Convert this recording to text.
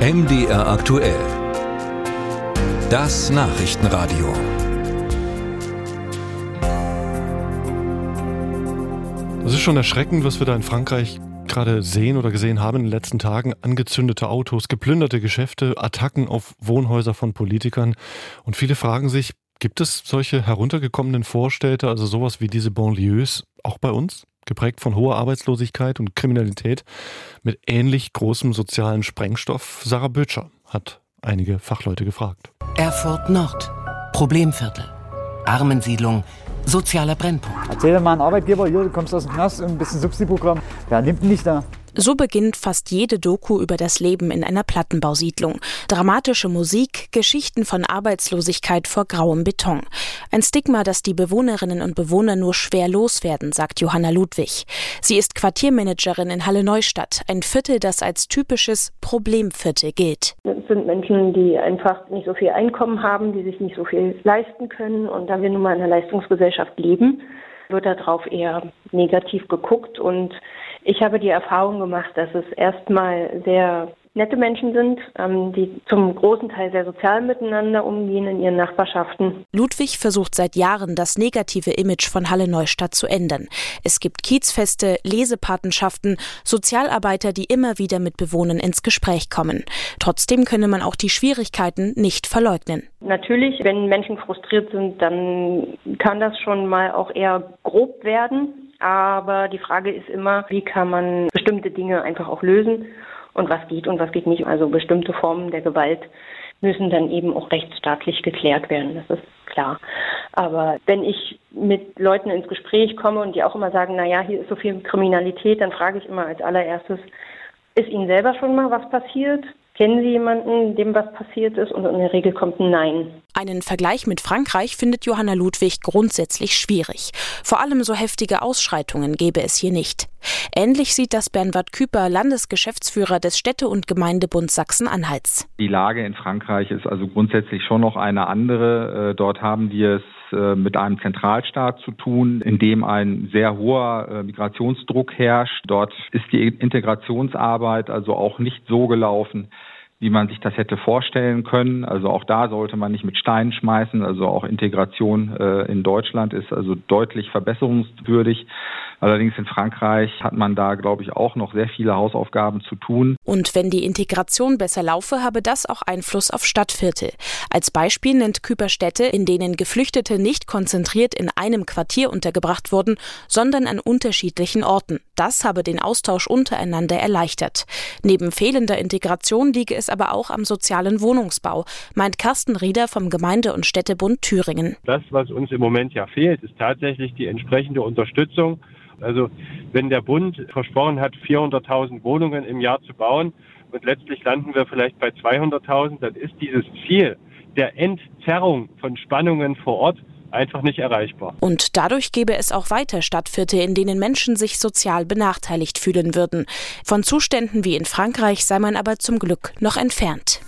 MDR aktuell. Das Nachrichtenradio. Es ist schon erschreckend, was wir da in Frankreich gerade sehen oder gesehen haben in den letzten Tagen. Angezündete Autos, geplünderte Geschäfte, Attacken auf Wohnhäuser von Politikern. Und viele fragen sich, gibt es solche heruntergekommenen Vorstädte, also sowas wie diese Banlieues, auch bei uns? Geprägt von hoher Arbeitslosigkeit und Kriminalität mit ähnlich großem sozialen Sprengstoff? Sarah Bötscher hat einige Fachleute gefragt. Erfurt Nord. Problemviertel. Armensiedlung. Sozialer Brennpunkt. Erzähl mal einen Arbeitgeber, jo, du kommst aus dem Knast, ein bisschen Subsidiprogramm. Wer nimmt ihn nicht da? So beginnt fast jede Doku über das Leben in einer Plattenbausiedlung. Dramatische Musik, Geschichten von Arbeitslosigkeit vor grauem Beton. Ein Stigma, das die Bewohnerinnen und Bewohner nur schwer loswerden, sagt Johanna Ludwig. Sie ist Quartiermanagerin in Halle Neustadt, ein Viertel, das als typisches Problemviertel gilt. Es sind Menschen, die einfach nicht so viel Einkommen haben, die sich nicht so viel leisten können. Und da wir nun mal in einer Leistungsgesellschaft leben, wird darauf eher negativ geguckt und ich habe die Erfahrung gemacht, dass es erstmal sehr nette Menschen sind, ähm, die zum großen Teil sehr sozial miteinander umgehen in ihren Nachbarschaften. Ludwig versucht seit Jahren, das negative Image von Halle Neustadt zu ändern. Es gibt Kiezfeste, Lesepatenschaften, Sozialarbeiter, die immer wieder mit Bewohnern ins Gespräch kommen. Trotzdem könne man auch die Schwierigkeiten nicht verleugnen. Natürlich, wenn Menschen frustriert sind, dann kann das schon mal auch eher grob werden. Aber die Frage ist immer, wie kann man bestimmte Dinge einfach auch lösen und was geht und was geht nicht. Also bestimmte Formen der Gewalt müssen dann eben auch rechtsstaatlich geklärt werden. Das ist klar. Aber wenn ich mit Leuten ins Gespräch komme und die auch immer sagen, na ja, hier ist so viel Kriminalität, dann frage ich immer als allererstes, ist Ihnen selber schon mal was passiert? Kennen Sie jemanden, dem was passiert ist? Und in der Regel kommt ein Nein. Einen Vergleich mit Frankreich findet Johanna Ludwig grundsätzlich schwierig. Vor allem so heftige Ausschreitungen gäbe es hier nicht. Ähnlich sieht das Bernhard Küper, Landesgeschäftsführer des Städte- und Gemeindebunds Sachsen-Anhalts. Die Lage in Frankreich ist also grundsätzlich schon noch eine andere. Äh, dort haben wir es äh, mit einem Zentralstaat zu tun, in dem ein sehr hoher äh, Migrationsdruck herrscht. Dort ist die Integrationsarbeit also auch nicht so gelaufen, wie man sich das hätte vorstellen können. Also auch da sollte man nicht mit Steinen schmeißen. Also auch Integration äh, in Deutschland ist also deutlich verbesserungswürdig. Allerdings in Frankreich hat man da, glaube ich, auch noch sehr viele Hausaufgaben zu tun. Und wenn die Integration besser laufe, habe das auch Einfluss auf Stadtviertel. Als Beispiel nennt Küper Städte, in denen Geflüchtete nicht konzentriert in einem Quartier untergebracht wurden, sondern an unterschiedlichen Orten. Das habe den Austausch untereinander erleichtert. Neben fehlender Integration liege es aber auch am sozialen Wohnungsbau, meint Carsten Rieder vom Gemeinde- und Städtebund Thüringen. Das, was uns im Moment ja fehlt, ist tatsächlich die entsprechende Unterstützung also wenn der Bund versprochen hat, 400.000 Wohnungen im Jahr zu bauen und letztlich landen wir vielleicht bei 200.000, dann ist dieses Ziel der Entzerrung von Spannungen vor Ort einfach nicht erreichbar. Und dadurch gäbe es auch weiter Stadtviertel, in denen Menschen sich sozial benachteiligt fühlen würden. Von Zuständen wie in Frankreich sei man aber zum Glück noch entfernt.